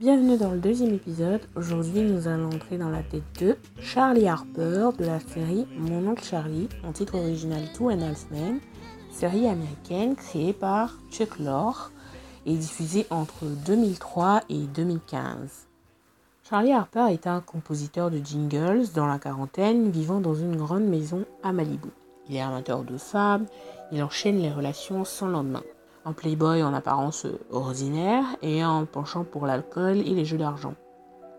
Bienvenue dans le deuxième épisode. Aujourd'hui, nous allons entrer dans la tête de Charlie Harper de la série Mon oncle Charlie, en titre original Two and Half Men, série américaine créée par Chuck Lorre et diffusée entre 2003 et 2015. Charlie Harper est un compositeur de jingles dans la quarantaine, vivant dans une grande maison à Malibu. Il est amateur de femmes, il enchaîne les relations sans lendemain playboy en apparence ordinaire et un penchant pour l'alcool et les jeux d'argent.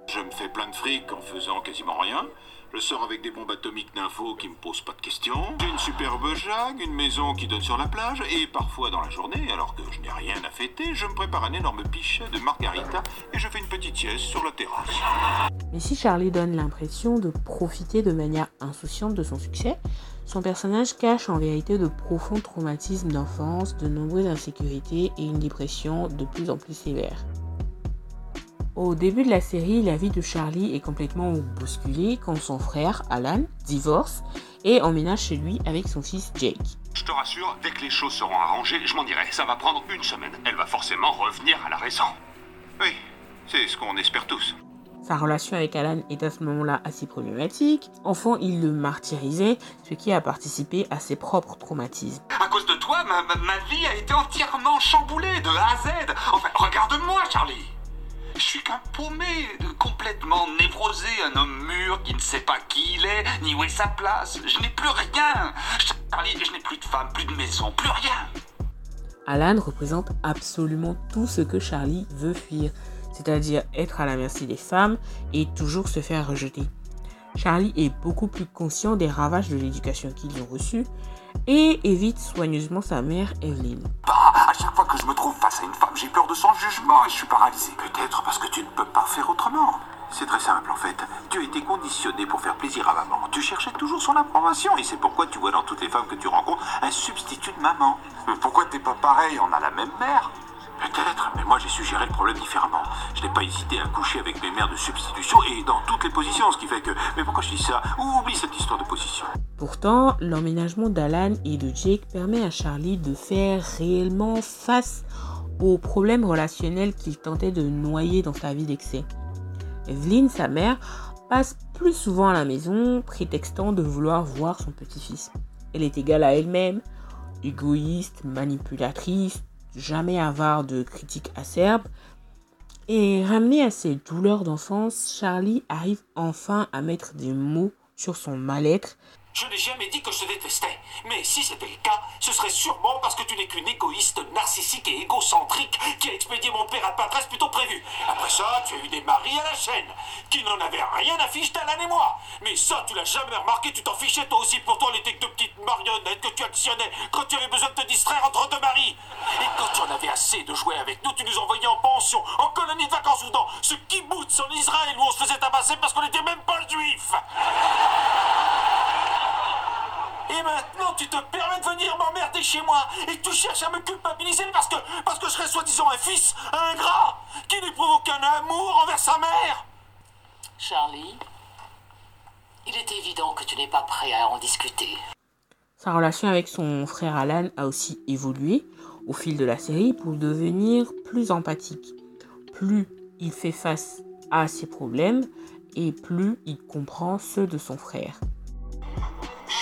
Je me fais plein de fric en faisant quasiment rien. Je sors avec des bombes atomiques d'infos qui me posent pas de questions. J'ai une superbe jague, une maison qui donne sur la plage, et parfois dans la journée, alors que je n'ai rien à fêter, je me prépare un énorme pichet de margarita et je fais une petite sieste sur la terrasse. Mais si Charlie donne l'impression de profiter de manière insouciante de son succès, son personnage cache en vérité de profonds traumatismes d'enfance, de nombreuses insécurités et une dépression de plus en plus sévère. Au début de la série, la vie de Charlie est complètement bousculée quand son frère, Alan, divorce et emménage chez lui avec son fils Jake. Je te rassure, dès que les choses seront arrangées, je m'en dirai. Ça va prendre une semaine. Elle va forcément revenir à la raison. Oui, c'est ce qu'on espère tous. Sa relation avec Alan est à ce moment-là assez problématique. Enfant, il le martyrisait, ce qui a participé à ses propres traumatismes. À cause de toi, ma, ma vie a été entièrement chamboulée de A à Z. Enfin, regarde-moi, Charlie. Je suis qu'un paumé, complètement névrosé, un homme mûr qui ne sait pas qui il est, ni où est sa place. Je n'ai plus rien. Charlie, je n'ai plus de femme, plus de maison, plus rien. Alan représente absolument tout ce que Charlie veut fuir c'est-à-dire être à la merci des femmes et toujours se faire rejeter. Charlie est beaucoup plus conscient des ravages de l'éducation qu'ils ont reçue et évite soigneusement sa mère Evelyn. Bah, à chaque fois que je me trouve face à une femme, j'ai peur de son jugement et je suis paralysé. Peut-être parce que tu ne peux pas faire autrement. C'est très simple en fait. Tu as été conditionné pour faire plaisir à maman. Tu cherchais toujours son approbation et c'est pourquoi tu vois dans toutes les femmes que tu rencontres un substitut de maman. Mais pourquoi t'es pas pareil? On a la même mère. Peut-être, mais moi j'ai suggéré le problème différemment. Je n'ai pas hésité à coucher avec mes mères de substitution et dans toutes les positions, ce qui fait que. Mais pourquoi je dis ça? Oublie cette histoire de position? Pourtant, l'emménagement d'Alan et de Jake permet à Charlie de faire réellement face aux problèmes relationnels qu'il tentait de noyer dans sa vie d'excès. Evelyn, sa mère, passe plus souvent à la maison, prétextant de vouloir voir son petit-fils. Elle est égale à elle-même, égoïste, manipulatrice, jamais avare de critiques acerbes. Et ramené à ses douleurs d'enfance, Charlie arrive enfin à mettre des mots sur son mal-être je n'ai jamais dit que je te détestais. Mais si c'était le cas, ce serait sûrement parce que tu n'es qu'une égoïste narcissique et égocentrique qui a expédié mon père à Patresse plus tôt prévu. Après ça, tu as eu des maris à la chaîne qui n'en avaient rien à ficher d'Alan et moi. Mais ça, tu l'as jamais remarqué, tu t'en fichais toi aussi. Pourtant, on était de petites marionnettes que tu actionnais quand tu avais besoin de te distraire entre deux maris. Et quand tu en avais assez de jouer avec nous, tu nous envoyais en pension, en colonie de vacances ou dans ce kibbutz en Israël où on se faisait tabasser parce qu'on n'était même pas juif. Et maintenant, tu te permets de venir m'emmerder chez moi et tu cherches à me culpabiliser parce que, parce que je serais soi-disant un fils ingrat qui n'éprouve aucun amour envers sa mère. Charlie, il est évident que tu n'es pas prêt à en discuter. Sa relation avec son frère Alan a aussi évolué au fil de la série pour devenir plus empathique. Plus il fait face à ses problèmes et plus il comprend ceux de son frère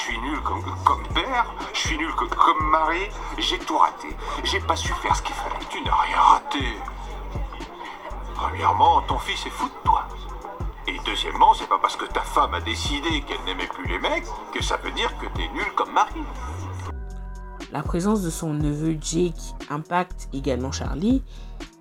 suis nul comme, comme père, je suis nul comme mari, j'ai tout raté. J'ai pas su faire ce qu'il fallait. Tu n'as rien raté. Premièrement, ton fils est fou de toi. Et deuxièmement, c'est pas parce que ta femme a décidé qu'elle n'aimait plus les mecs que ça veut dire que t'es nul comme mari. La présence de son neveu Jake impacte également Charlie.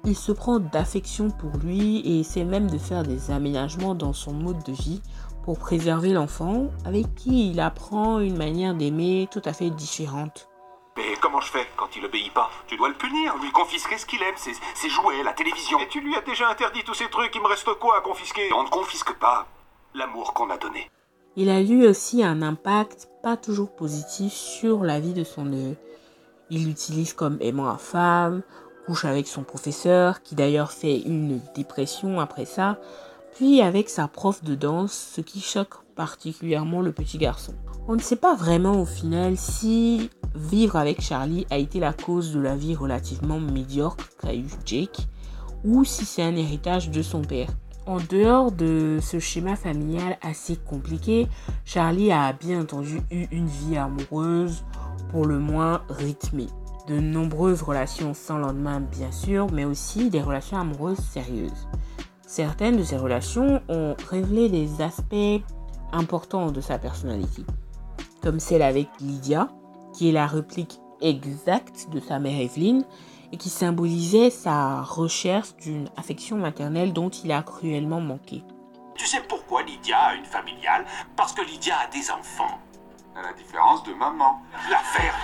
Il se prend d'affection pour lui et essaie même de faire des aménagements dans son mode de vie pour préserver l'enfant avec qui il apprend une manière d'aimer tout à fait différente. Mais comment je fais quand il obéit pas? Tu dois le punir, lui confisquer ce qu'il aime, ses, jouets, la télévision. Et tu lui as déjà interdit tous ces trucs, il me reste quoi à confisquer? On ne confisque pas l'amour qu'on a donné. Il a eu aussi un impact pas toujours positif sur la vie de son neveu. Il l'utilise comme aimant à femme, couche avec son professeur, qui d'ailleurs fait une dépression après ça, puis avec sa prof de danse, ce qui choque particulièrement le petit garçon. On ne sait pas vraiment au final si vivre avec Charlie a été la cause de la vie relativement médiocre qu'a eu Jake, ou si c'est un héritage de son père. En dehors de ce schéma familial assez compliqué, Charlie a bien entendu eu une vie amoureuse pour le moins rythmée. De nombreuses relations sans lendemain bien sûr, mais aussi des relations amoureuses sérieuses. Certaines de ces relations ont révélé des aspects importants de sa personnalité, comme celle avec Lydia, qui est la réplique exacte de sa mère Evelyne, et qui symbolisait sa recherche d'une affection maternelle dont il a cruellement manqué. Tu sais pourquoi Lydia a une familiale? Parce que Lydia a des enfants. À la différence de maman. L'affaire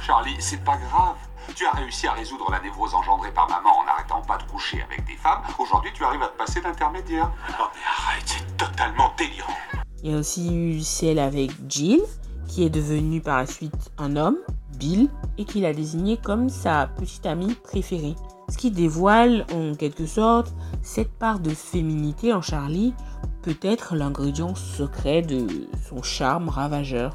Charlie, c'est pas grave. Tu as réussi à résoudre la névrose engendrée par maman en n'arrêtant pas de coucher avec des femmes. Aujourd'hui, tu arrives à te passer d'intermédiaire. Oh mais arrête, c'est totalement délirant. Il y a aussi eu celle avec Jill, qui est devenue par la suite un homme, Bill, et qu'il a désigné comme sa petite amie préférée. Ce qui dévoile en quelque sorte cette part de féminité en Charlie, peut-être l'ingrédient secret de son charme ravageur.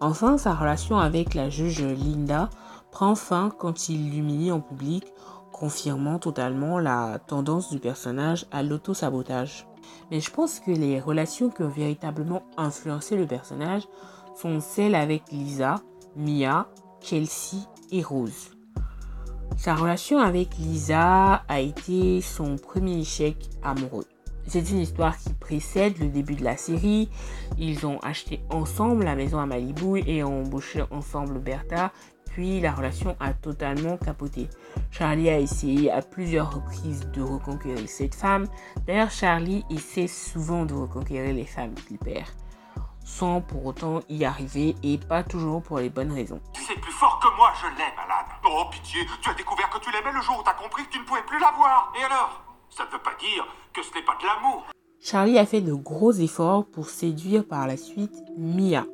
Enfin, sa relation avec la juge Linda prend fin quand il l'humilie en public, confirmant totalement la tendance du personnage à l'auto-sabotage. Mais je pense que les relations qui ont véritablement influencé le personnage sont celles avec Lisa, Mia, Chelsea et Rose. Sa relation avec Lisa a été son premier échec amoureux. C'est une histoire qui précède le début de la série. Ils ont acheté ensemble la maison à Malibu et ont embauché ensemble Bertha. Puis la relation a totalement capoté. Charlie a essayé à plusieurs reprises de reconquérir cette femme. D'ailleurs, Charlie essaie souvent de reconquérir les femmes qu'il perd sans pour autant y arriver et pas toujours pour les bonnes raisons. Tu sais plus fort que moi, je l'aime, Alan. Oh, pitié, tu as découvert que tu l'aimais le jour où t'as compris que tu ne pouvais plus la voir. Et alors? Ça ne veut pas dire que ce n'est pas de l'amour. Charlie a fait de gros efforts pour séduire par la suite Mia,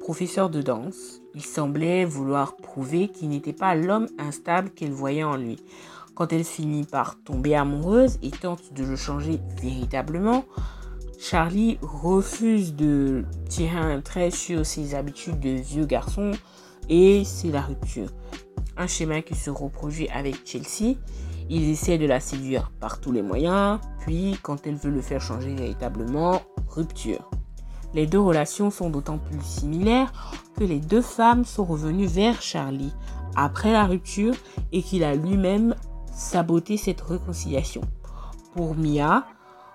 professeur de danse. Il semblait vouloir prouver qu'il n'était pas l'homme instable qu'elle voyait en lui. Quand elle finit par tomber amoureuse et tente de le changer véritablement, Charlie refuse de tirer un trait sur ses habitudes de vieux garçon et c'est la rupture. Un schéma qui se reproduit avec Chelsea. Il essaie de la séduire par tous les moyens, puis quand elle veut le faire changer véritablement, rupture. Les deux relations sont d'autant plus similaires que les deux femmes sont revenues vers Charlie après la rupture et qu'il a lui-même saboté cette réconciliation. Pour Mia,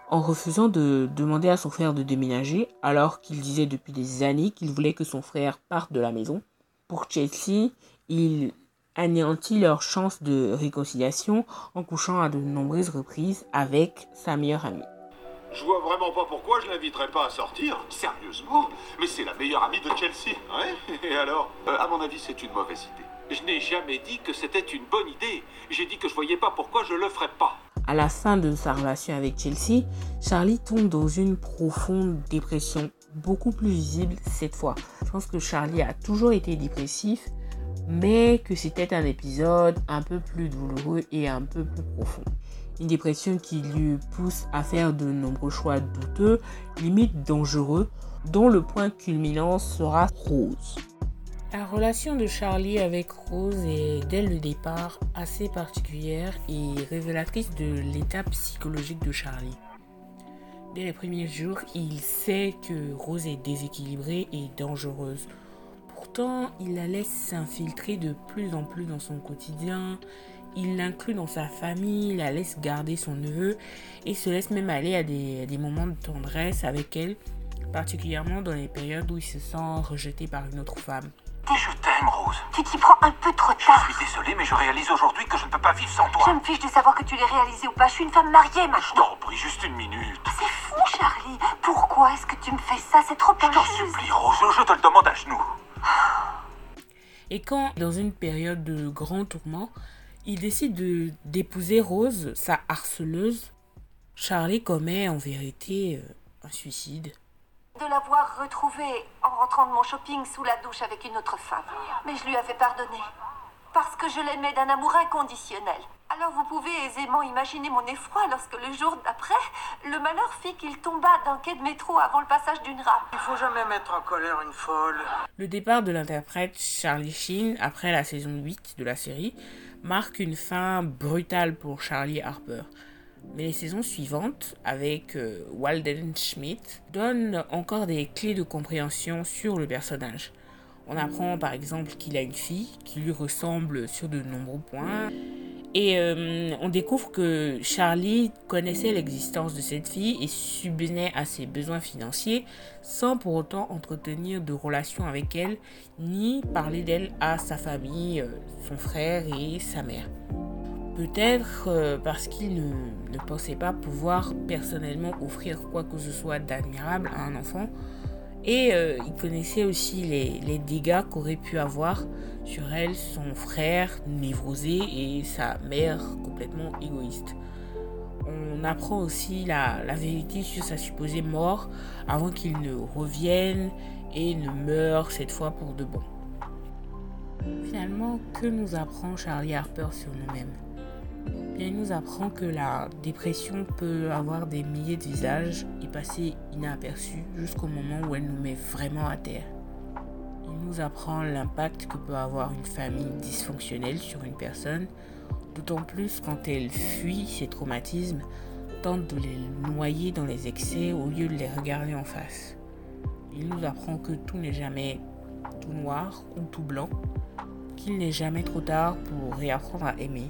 en refusant de demander à son frère de déménager alors qu'il disait depuis des années qu'il voulait que son frère parte de la maison. Pour Chelsea, il anéantit leur chance de réconciliation en couchant à de nombreuses reprises avec sa meilleure amie. Je vois vraiment pas pourquoi je l'inviterais pas à sortir. Sérieusement Mais c'est la meilleure amie de Chelsea. Ouais Et alors? Euh, À mon avis, c'est une mauvaise idée. Je n'ai jamais dit que c'était une bonne idée. J'ai dit que je voyais pas pourquoi je le ferais pas. À la fin de sa relation avec Chelsea, Charlie tombe dans une profonde dépression, beaucoup plus visible cette fois. Je pense que Charlie a toujours été dépressif, mais que c'était un épisode un peu plus douloureux et un peu plus profond. Une dépression qui lui pousse à faire de nombreux choix douteux, limite dangereux, dont le point culminant sera Rose. La relation de Charlie avec Rose est dès le départ assez particulière et révélatrice de l'état psychologique de Charlie. Dès les premiers jours, il sait que Rose est déséquilibrée et dangereuse. Pourtant, il la laisse s'infiltrer de plus en plus dans son quotidien. Il l'inclut dans sa famille, la laisse garder son neveu et se laisse même aller à des, à des moments de tendresse avec elle, particulièrement dans les périodes où il se sent rejeté par une autre femme. Je t'aime, Rose. Tu t'y prends un peu trop Je tard. suis désolé, mais je réalise aujourd'hui que je ne peux pas vivre sans Je toi. me fiche de savoir que tu l'aies réalisé ou pas. Je suis une femme mariée Je maintenant. t'en prie, juste une minute. C'est fou, Charlie. Pourquoi est-ce que tu me fais ça? C'est trop Je t'en injuste. supplie, Rose, je te le demande à genoux. Et quand, dans une période de grand tourment, il décide de d'épouser Rose, sa harceleuse, Charlie commet en vérité euh, un suicide. De l'avoir retrouvée en rentrant de mon shopping sous la douche avec une autre femme. Mais je lui avais pardonné. Parce que je l'aimais d'un amour inconditionnel. Alors vous pouvez aisément imaginer mon effroi lorsque le jour d'après, le malheur fit qu'il tomba d'un quai de métro avant le passage d'une rame. Il faut jamais mettre en colère une folle. Le départ de l'interprète Charlie Sheen après la saison 8 de la série marque une fin brutale pour Charlie Harper. Mais les saisons suivantes, avec euh, Walden Schmidt, donnent encore des clés de compréhension sur le personnage. On apprend par exemple qu'il a une fille qui lui ressemble sur de nombreux points. Et euh, on découvre que Charlie connaissait l'existence de cette fille et subvenait à ses besoins financiers sans pour autant entretenir de relations avec elle ni parler d'elle à sa famille, euh, son frère et sa mère. Peut-être euh, parce qu'il ne, pensait pas pouvoir personnellement offrir quoi que ce soit d'admirable à un enfant. Et euh, il connaissait aussi les, les dégâts qu'aurait pu avoir sur elle son frère névrosé et sa mère complètement égoïste. On apprend aussi la, la vérité sur sa supposée mort avant qu'il ne revienne et ne meure cette fois pour de bon. Finalement, que nous apprend Charlie Harper sur nous-mêmes? Il nous apprend que la dépression peut avoir des milliers de visages et passer inaperçue jusqu'au moment où elle nous met vraiment à terre. Il nous apprend l'impact que peut avoir une famille dysfonctionnelle sur une personne, d'autant plus quand elle fuit ses traumatismes, tente de les noyer dans les excès au lieu de les regarder en face. Il nous apprend que tout n'est jamais tout noir ou tout blanc, qu'il n'est jamais trop tard pour réapprendre à aimer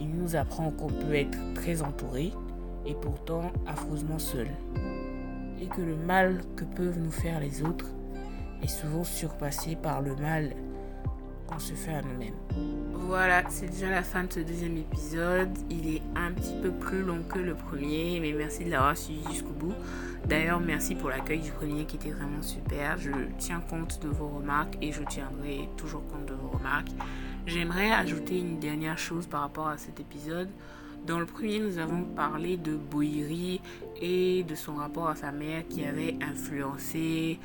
il nous apprend qu'on peut être très entouré et pourtant affreusement seul. Et que le mal que peuvent nous faire les autres est souvent surpassé par le mal qu'on se fait à nous-mêmes. Voilà, c'est déjà la fin de ce deuxième épisode. Il est un petit peu plus long que le premier, mais merci de l'avoir suivi jusqu'au bout. D'ailleurs, merci pour l'accueil du premier qui était vraiment super. Je tiens compte de vos remarques et je tiendrai toujours compte de vos remarques. J'aimerais ajouter une dernière chose par rapport à cet épisode. Dans le premier, nous avons parlé de Boiri et de son rapport à sa mère qui avait influencé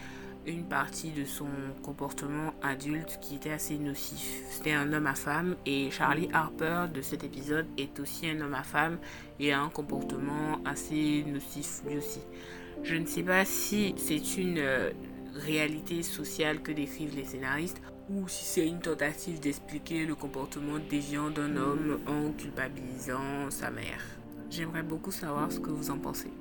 une partie de son comportement adulte qui était assez nocif. C'était un homme à femme et Charlie Harper de cet épisode est aussi un homme à femme et a un comportement assez nocif lui aussi. Je ne sais pas si c'est une euh, réalité sociale que décrivent les scénaristes ou si c'est une tentative d'expliquer le comportement déviant d'un homme en culpabilisant sa mère. J'aimerais beaucoup savoir ce que vous en pensez.